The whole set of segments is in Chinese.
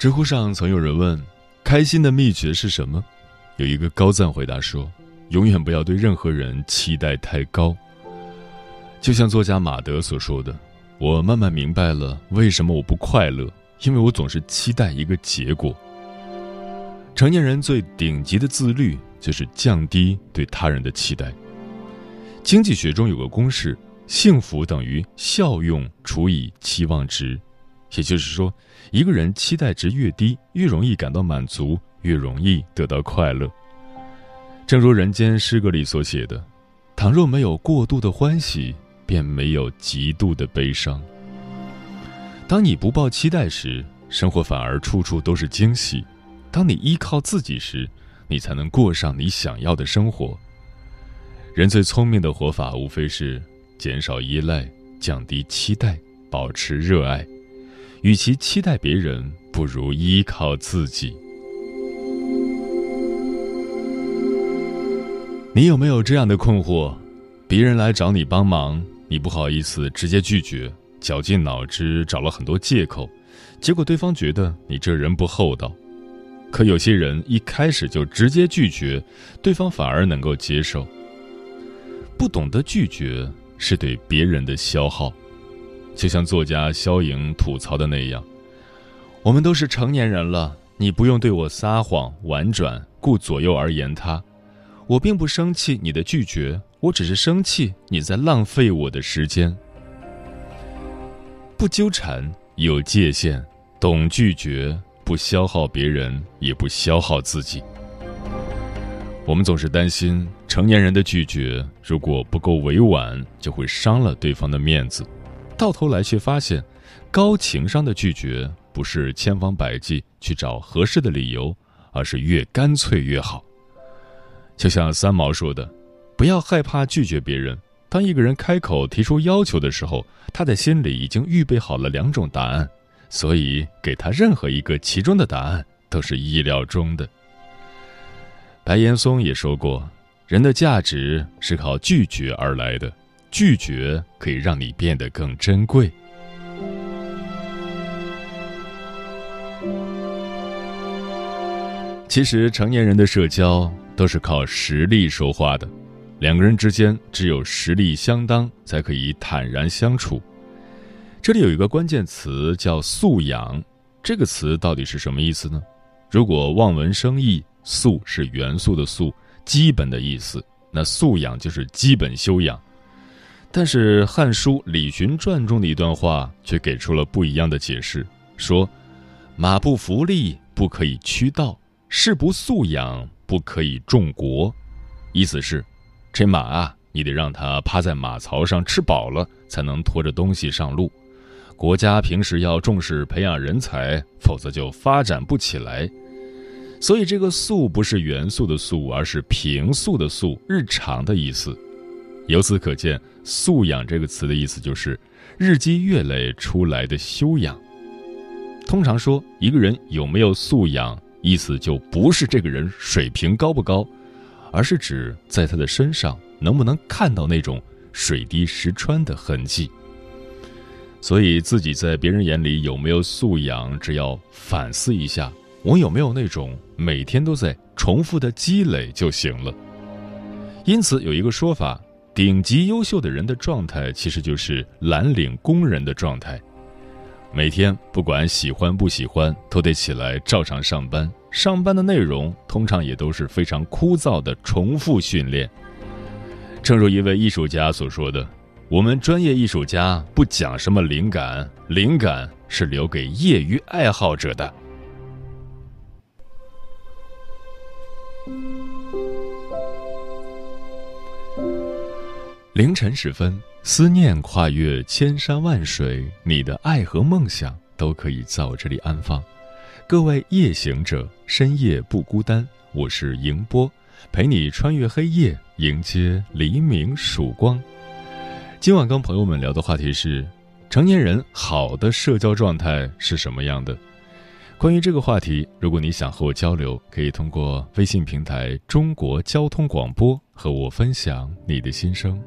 知乎上曾有人问：“开心的秘诀是什么？”有一个高赞回答说：“永远不要对任何人期待太高。”就像作家马德所说的：“我慢慢明白了为什么我不快乐，因为我总是期待一个结果。”成年人最顶级的自律就是降低对他人的期待。经济学中有个公式：幸福等于效用除以期望值。也就是说，一个人期待值越低，越容易感到满足，越容易得到快乐。正如《人间失格》里所写的：“倘若没有过度的欢喜，便没有极度的悲伤。”当你不抱期待时，生活反而处处都是惊喜；当你依靠自己时，你才能过上你想要的生活。人最聪明的活法，无非是减少依赖、降低期待、保持热爱。与其期待别人，不如依靠自己。你有没有这样的困惑？别人来找你帮忙，你不好意思直接拒绝，绞尽脑汁找了很多借口，结果对方觉得你这人不厚道。可有些人一开始就直接拒绝，对方反而能够接受。不懂得拒绝是对别人的消耗。就像作家肖莹吐槽的那样，我们都是成年人了，你不用对我撒谎、婉转、顾左右而言他。我并不生气你的拒绝，我只是生气你在浪费我的时间。不纠缠，有界限，懂拒绝，不消耗别人，也不消耗自己。我们总是担心成年人的拒绝如果不够委婉，就会伤了对方的面子。到头来却发现，高情商的拒绝不是千方百计去找合适的理由，而是越干脆越好。就像三毛说的：“不要害怕拒绝别人。当一个人开口提出要求的时候，他的心里已经预备好了两种答案，所以给他任何一个其中的答案都是意料中的。”白岩松也说过：“人的价值是靠拒绝而来的。”拒绝可以让你变得更珍贵。其实，成年人的社交都是靠实力说话的，两个人之间只有实力相当，才可以坦然相处。这里有一个关键词叫素养，这个词到底是什么意思呢？如果望文生义，素是元素的素，基本的意思，那素养就是基本修养。但是《汉书·李寻传》中的一段话却给出了不一样的解释，说：“马不服力，不可以驱道；士不素养，不可以重国。”意思是，这马啊，你得让它趴在马槽上吃饱了，才能拖着东西上路。国家平时要重视培养人才，否则就发展不起来。所以，这个“素”不是元素的“素”，而是平素的“素”，日常的意思。由此可见，“素养”这个词的意思就是日积月累出来的修养。通常说一个人有没有素养，意思就不是这个人水平高不高，而是指在他的身上能不能看到那种水滴石穿的痕迹。所以，自己在别人眼里有没有素养，只要反思一下，我有没有那种每天都在重复的积累就行了。因此，有一个说法。顶级优秀的人的状态，其实就是蓝领工人的状态。每天不管喜欢不喜欢，都得起来照常上班。上班的内容通常也都是非常枯燥的重复训练。正如一位艺术家所说的：“我们专业艺术家不讲什么灵感，灵感是留给业余爱好者的。”凌晨时分，思念跨越千山万水，你的爱和梦想都可以在我这里安放。各位夜行者，深夜不孤单，我是迎波，陪你穿越黑夜，迎接黎明曙光。今晚跟朋友们聊的话题是：成年人好的社交状态是什么样的？关于这个话题，如果你想和我交流，可以通过微信平台“中国交通广播”和我分享你的心声。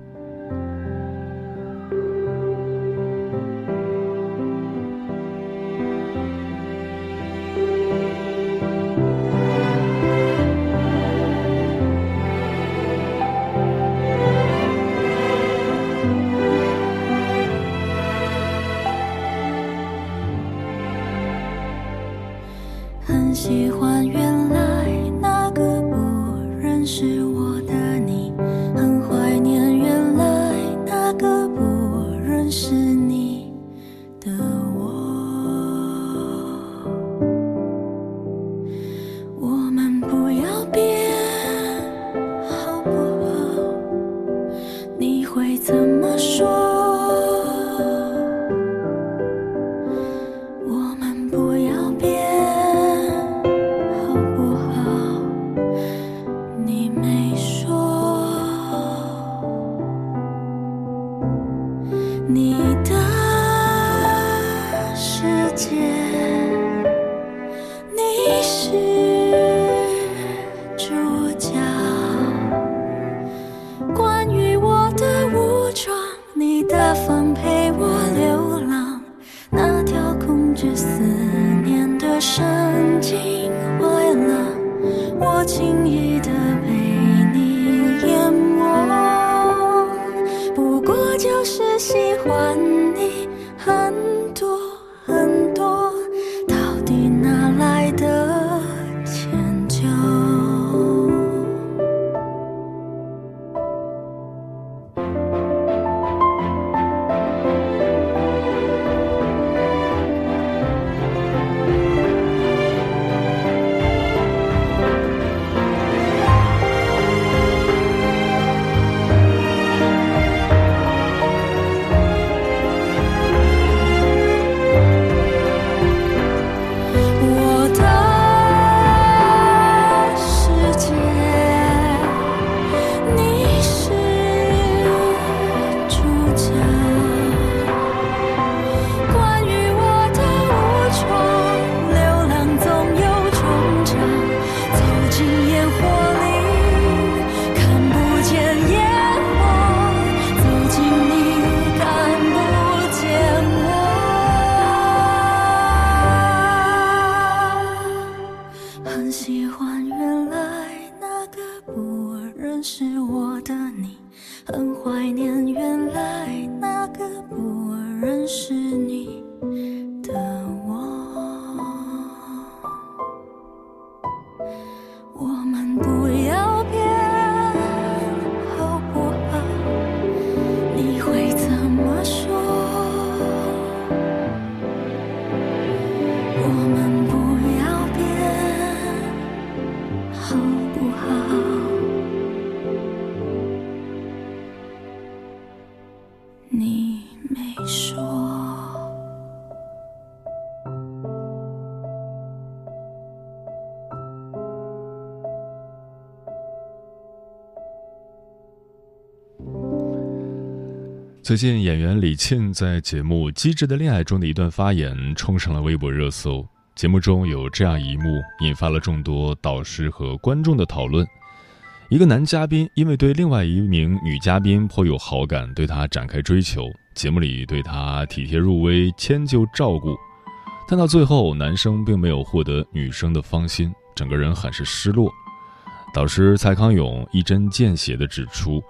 最近，演员李沁在节目《机智的恋爱》中的一段发言冲上了微博热搜。节目中有这样一幕，引发了众多导师和观众的讨论：一个男嘉宾因为对另外一名女嘉宾颇有好感，对她展开追求，节目里对她体贴入微、迁就照顾，但到最后，男生并没有获得女生的芳心，整个人很是失落。导师蔡康永一针见血地指出。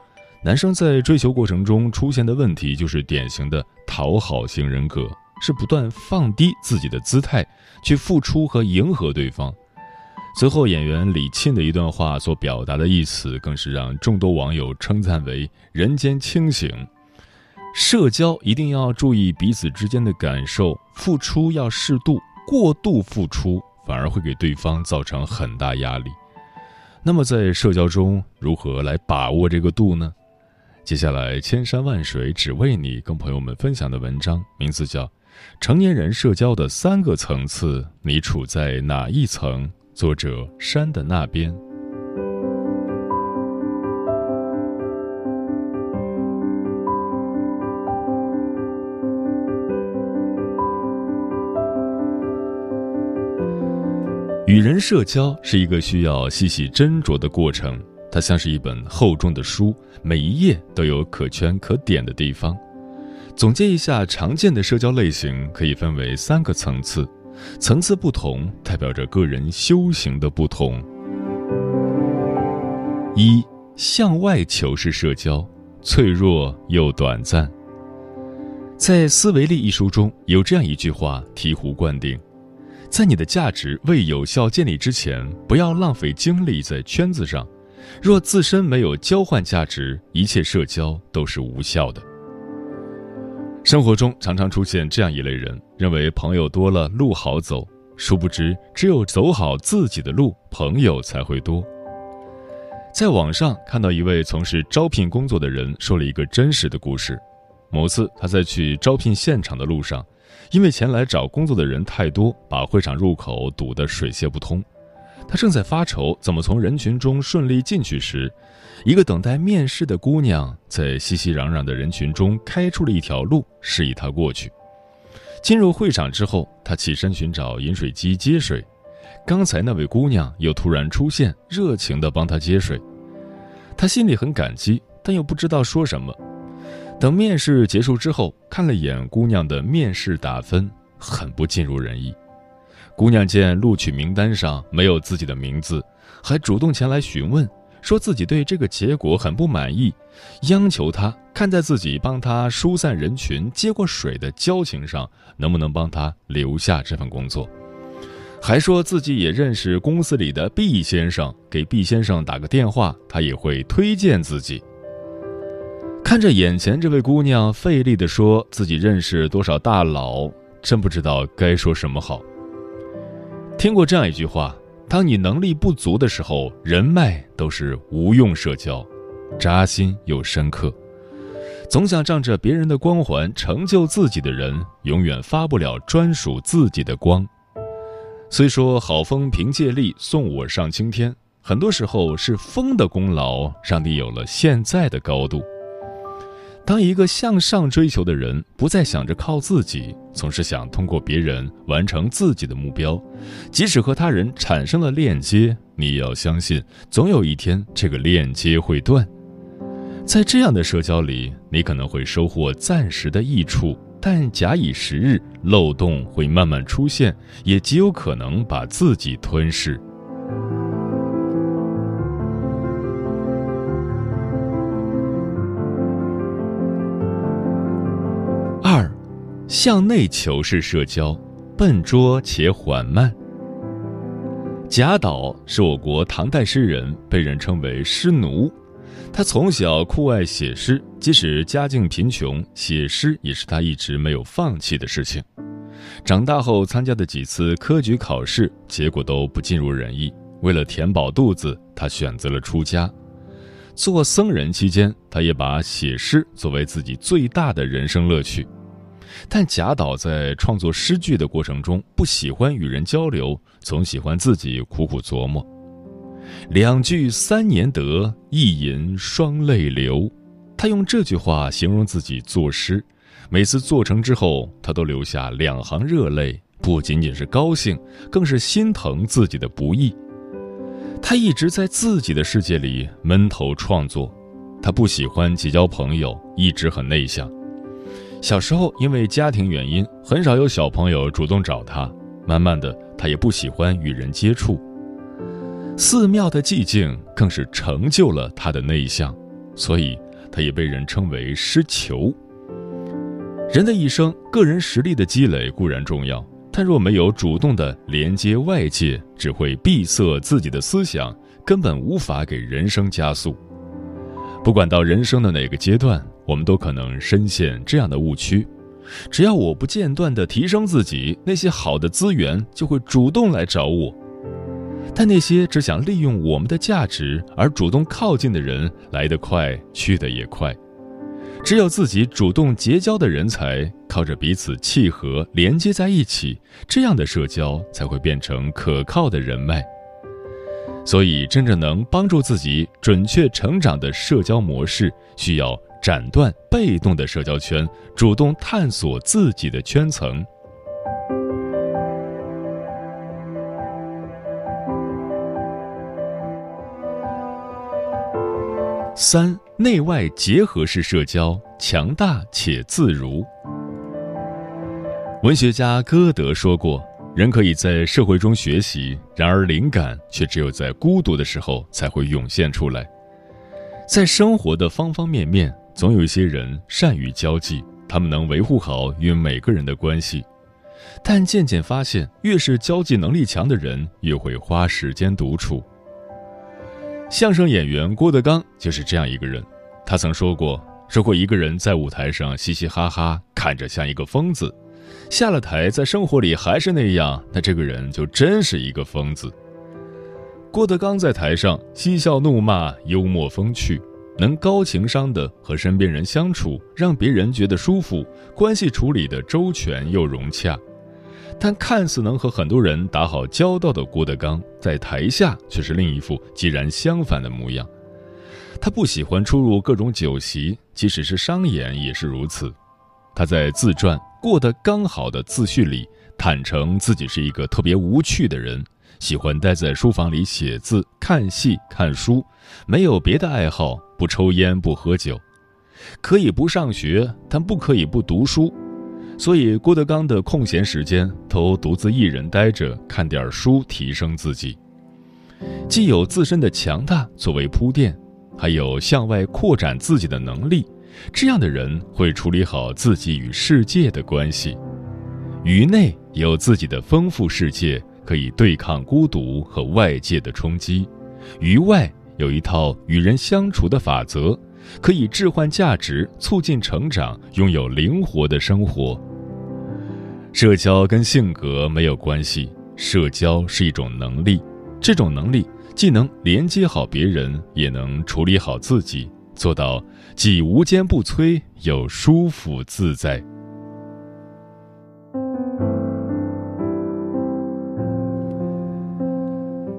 男生在追求过程中出现的问题就是典型的讨好型人格，是不断放低自己的姿态去付出和迎合对方。随后，演员李沁的一段话所表达的意思，更是让众多网友称赞为“人间清醒”。社交一定要注意彼此之间的感受，付出要适度，过度付出反而会给对方造成很大压力。那么，在社交中如何来把握这个度呢？接下来，千山万水只为你，跟朋友们分享的文章名字叫《成年人社交的三个层次》，你处在哪一层？作者：山的那边。与人社交是一个需要细细斟酌的过程。它像是一本厚重的书，每一页都有可圈可点的地方。总结一下，常见的社交类型可以分为三个层次，层次不同代表着个人修行的不同。一向外求是社交，脆弱又短暂。在《思维力》一书中有这样一句话醍醐灌顶：在你的价值未有效建立之前，不要浪费精力在圈子上。若自身没有交换价值，一切社交都是无效的。生活中常常出现这样一类人，认为朋友多了路好走，殊不知只有走好自己的路，朋友才会多。在网上看到一位从事招聘工作的人说了一个真实的故事：某次他在去招聘现场的路上，因为前来找工作的人太多，把会场入口堵得水泄不通。他正在发愁怎么从人群中顺利进去时，一个等待面试的姑娘在熙熙攘攘的人群中开出了一条路，示意他过去。进入会场之后，他起身寻找饮水机接水，刚才那位姑娘又突然出现，热情地帮他接水。他心里很感激，但又不知道说什么。等面试结束之后，看了眼姑娘的面试打分，很不尽如人意。姑娘见录取名单上没有自己的名字，还主动前来询问，说自己对这个结果很不满意，央求他看在自己帮他疏散人群、接过水的交情上，能不能帮他留下这份工作，还说自己也认识公司里的毕先生，给毕先生打个电话，他也会推荐自己。看着眼前这位姑娘费力地说自己认识多少大佬，真不知道该说什么好。听过这样一句话：当你能力不足的时候，人脉都是无用社交，扎心又深刻。总想仗着别人的光环成就自己的人，永远发不了专属自己的光。虽说好风凭借力，送我上青天，很多时候是风的功劳，让你有了现在的高度。当一个向上追求的人不再想着靠自己，总是想通过别人完成自己的目标，即使和他人产生了链接，你也要相信，总有一天这个链接会断。在这样的社交里，你可能会收获暂时的益处，但假以时日，漏洞会慢慢出现，也极有可能把自己吞噬。向内求是社交，笨拙且缓慢。贾岛是我国唐代诗人，被人称为诗奴。他从小酷爱写诗，即使家境贫穷，写诗也是他一直没有放弃的事情。长大后参加的几次科举考试，结果都不尽如人意。为了填饱肚子，他选择了出家。做僧人期间，他也把写诗作为自己最大的人生乐趣。但贾岛在创作诗句的过程中，不喜欢与人交流，总喜欢自己苦苦琢磨。两句三年得，一吟双泪流。他用这句话形容自己作诗，每次做成之后，他都流下两行热泪，不仅仅是高兴，更是心疼自己的不易。他一直在自己的世界里闷头创作，他不喜欢结交朋友，一直很内向。小时候，因为家庭原因，很少有小朋友主动找他。慢慢的，他也不喜欢与人接触。寺庙的寂静更是成就了他的内向，所以他也被人称为失球。人的一生，个人实力的积累固然重要，但若没有主动的连接外界，只会闭塞自己的思想，根本无法给人生加速。不管到人生的哪个阶段，我们都可能深陷这样的误区：只要我不间断地提升自己，那些好的资源就会主动来找我。但那些只想利用我们的价值而主动靠近的人，来得快，去得也快。只有自己主动结交的人才，靠着彼此契合连接在一起，这样的社交才会变成可靠的人脉。所以，真正能帮助自己准确成长的社交模式，需要斩断被动的社交圈，主动探索自己的圈层。三内外结合式社交，强大且自如。文学家歌德说过。人可以在社会中学习，然而灵感却只有在孤独的时候才会涌现出来。在生活的方方面面，总有一些人善于交际，他们能维护好与每个人的关系。但渐渐发现，越是交际能力强的人，越会花时间独处。相声演员郭德纲就是这样一个人。他曾说过：“如果一个人在舞台上嘻嘻哈哈，看着像一个疯子。”下了台，在生活里还是那样，那这个人就真是一个疯子。郭德纲在台上嬉笑怒骂，幽默风趣，能高情商的和身边人相处，让别人觉得舒服，关系处理的周全又融洽。但看似能和很多人打好交道的郭德纲，在台下却是另一副截然相反的模样。他不喜欢出入各种酒席，即使是商演也是如此。他在自传。过得刚好的自序里，坦诚自己是一个特别无趣的人，喜欢待在书房里写字、看戏、看书，没有别的爱好，不抽烟不喝酒，可以不上学，但不可以不读书。所以郭德纲的空闲时间都独自一人待着，看点书提升自己。既有自身的强大作为铺垫，还有向外扩展自己的能力。这样的人会处理好自己与世界的关系，于内有自己的丰富世界，可以对抗孤独和外界的冲击；于外有一套与人相处的法则，可以置换价值，促进成长，拥有灵活的生活。社交跟性格没有关系，社交是一种能力，这种能力既能连接好别人，也能处理好自己。做到既无坚不摧，又舒服自在。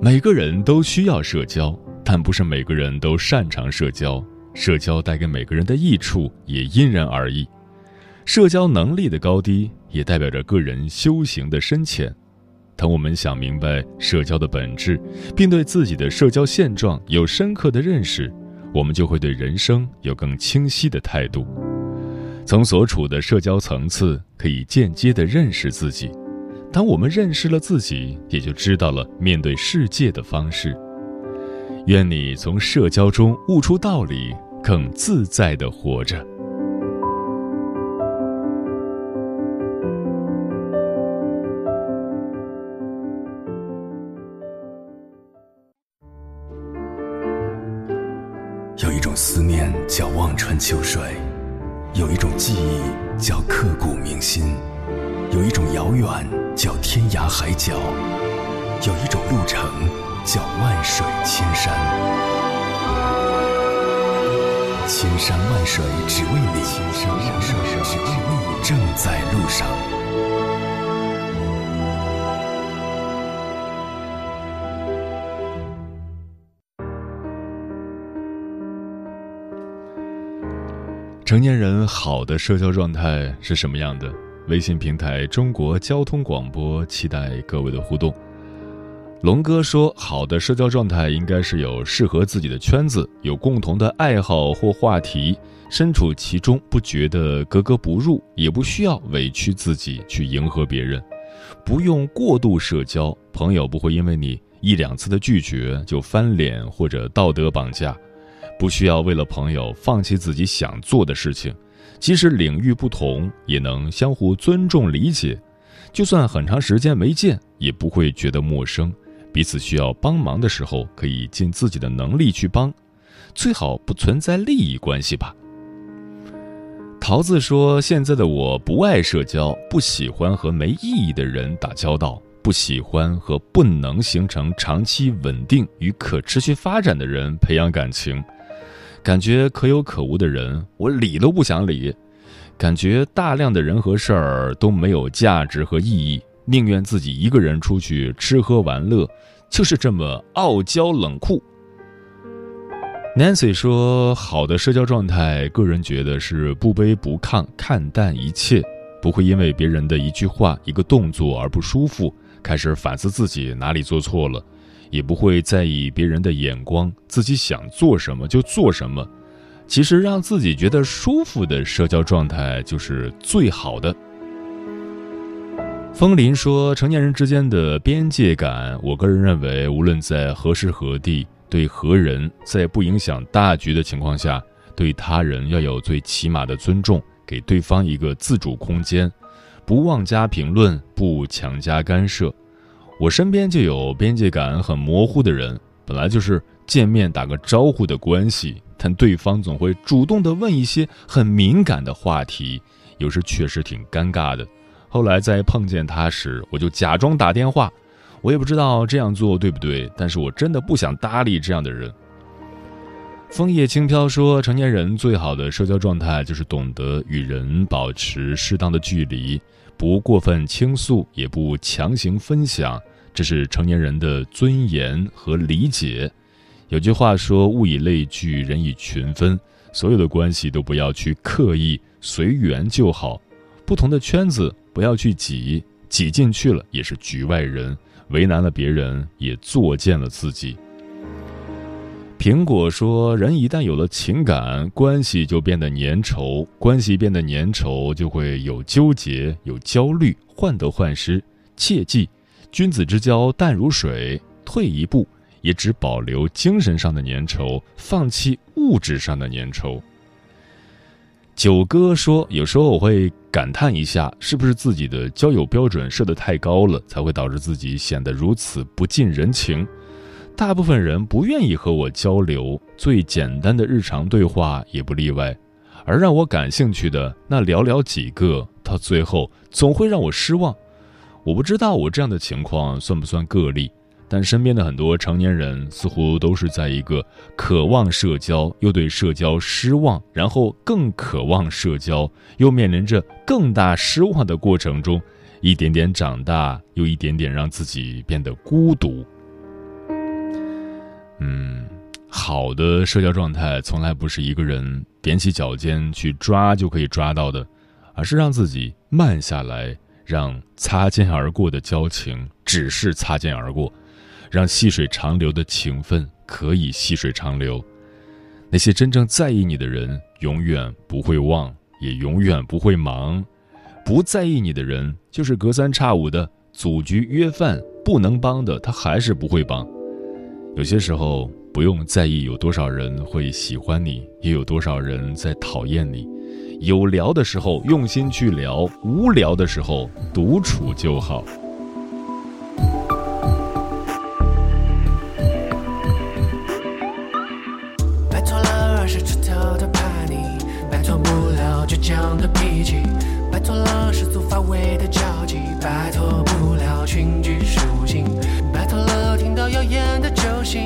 每个人都需要社交，但不是每个人都擅长社交。社交带给每个人的益处也因人而异。社交能力的高低，也代表着个人修行的深浅。当我们想明白社交的本质，并对自己的社交现状有深刻的认识。我们就会对人生有更清晰的态度，从所处的社交层次可以间接的认识自己。当我们认识了自己，也就知道了面对世界的方式。愿你从社交中悟出道理，更自在的活着。有一种思念叫望穿秋水，有一种记忆叫刻骨铭心，有一种遥远叫天涯海角，有一种路程叫万水千山。千山万水只为你，千山万水只为你，正在路上。成年人好的社交状态是什么样的？微信平台中国交通广播期待各位的互动。龙哥说，好的社交状态应该是有适合自己的圈子，有共同的爱好或话题，身处其中不觉得格格不入，也不需要委屈自己去迎合别人，不用过度社交，朋友不会因为你一两次的拒绝就翻脸或者道德绑架。不需要为了朋友放弃自己想做的事情，即使领域不同，也能相互尊重理解。就算很长时间没见，也不会觉得陌生。彼此需要帮忙的时候，可以尽自己的能力去帮，最好不存在利益关系吧。桃子说：“现在的我不爱社交，不喜欢和没意义的人打交道，不喜欢和不能形成长期稳定与可持续发展的人培养感情。感觉可有可无的人，我理都不想理。感觉大量的人和事儿都没有价值和意义。”宁愿自己一个人出去吃喝玩乐，就是这么傲娇冷酷。Nancy 说：“好的社交状态，个人觉得是不卑不亢，看淡一切，不会因为别人的一句话、一个动作而不舒服，开始反思自己哪里做错了，也不会在意别人的眼光，自己想做什么就做什么。其实让自己觉得舒服的社交状态就是最好的。”风林说：“成年人之间的边界感，我个人认为，无论在何时何地，对何人，在不影响大局的情况下，对他人要有最起码的尊重，给对方一个自主空间，不妄加评论，不强加干涉。我身边就有边界感很模糊的人，本来就是见面打个招呼的关系，但对方总会主动的问一些很敏感的话题，有时确实挺尴尬的。”后来在碰见他时，我就假装打电话。我也不知道这样做对不对，但是我真的不想搭理这样的人。枫叶轻飘说，成年人最好的社交状态就是懂得与人保持适当的距离，不过分倾诉，也不强行分享，这是成年人的尊严和理解。有句话说：“物以类聚，人以群分。”所有的关系都不要去刻意，随缘就好。不同的圈子。不要去挤，挤进去了也是局外人，为难了别人，也作践了自己。苹果说：“人一旦有了情感，关系就变得粘稠，关系变得粘稠，就会有纠结，有焦虑，患得患失。切记，君子之交淡如水，退一步，也只保留精神上的粘稠，放弃物质上的粘稠。”九哥说：“有时候我会感叹一下，是不是自己的交友标准设得太高了，才会导致自己显得如此不近人情。大部分人不愿意和我交流，最简单的日常对话也不例外。而让我感兴趣的那寥寥几个，到最后总会让我失望。我不知道我这样的情况算不算个例。”但身边的很多成年人似乎都是在一个渴望社交又对社交失望，然后更渴望社交又面临着更大失望的过程中，一点点长大，又一点点让自己变得孤独。嗯，好的社交状态从来不是一个人踮起脚尖去抓就可以抓到的，而是让自己慢下来，让擦肩而过的交情只是擦肩而过。让细水长流的情分可以细水长流，那些真正在意你的人永远不会忘，也永远不会忙。不在意你的人，就是隔三差五的组局约饭，不能帮的他还是不会帮。有些时候不用在意有多少人会喜欢你，也有多少人在讨厌你。有聊的时候用心去聊，无聊的时候独处就好。头发尾的交集，摆脱不了群居属性，摆脱了听到耀眼的酒醒，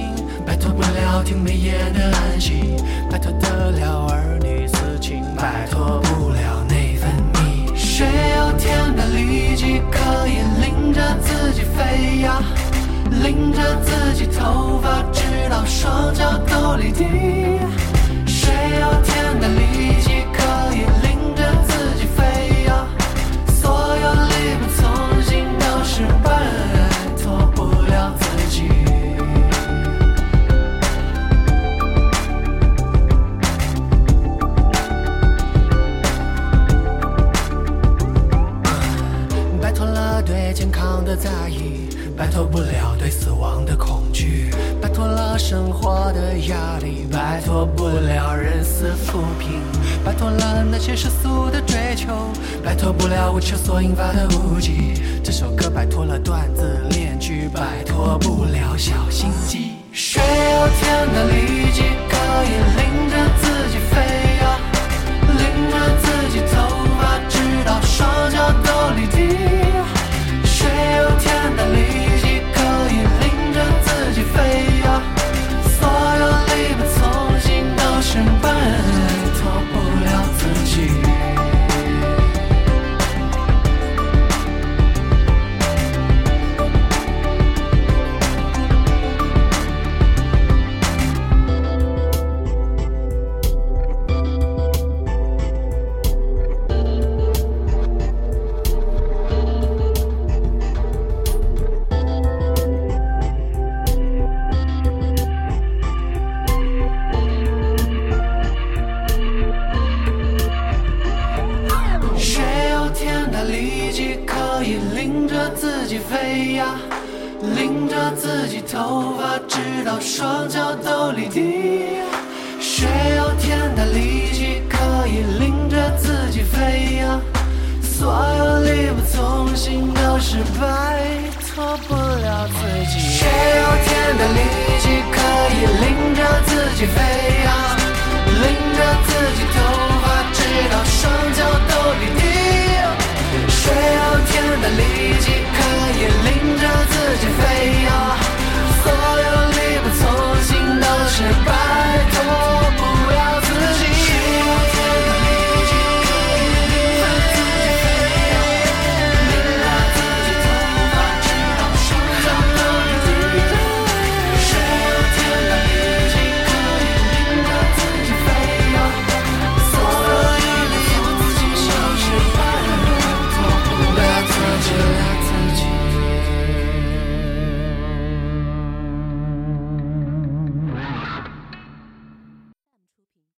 摆脱不了听美言的安心，摆脱得了儿女私情，摆脱不了内分泌。谁有天的力气可以拎着自己飞呀，拎着自己头发，直到双脚都离地。谁有天的力气可以。是笨。摆脱不了对死亡的恐惧，摆脱了生活的压力，摆脱不了人死浮萍，摆脱了那些世俗的求，摆脱不了无求所引发的误解。这首歌摆脱了段子链锯，摆脱不了小心机。谁有天的力气可以领着自己飞呀，领着自己头发直到双脚都离地。谁有天的力气可以领着自己飞呀？所有力不从心都是笨力气可以领着自己飞？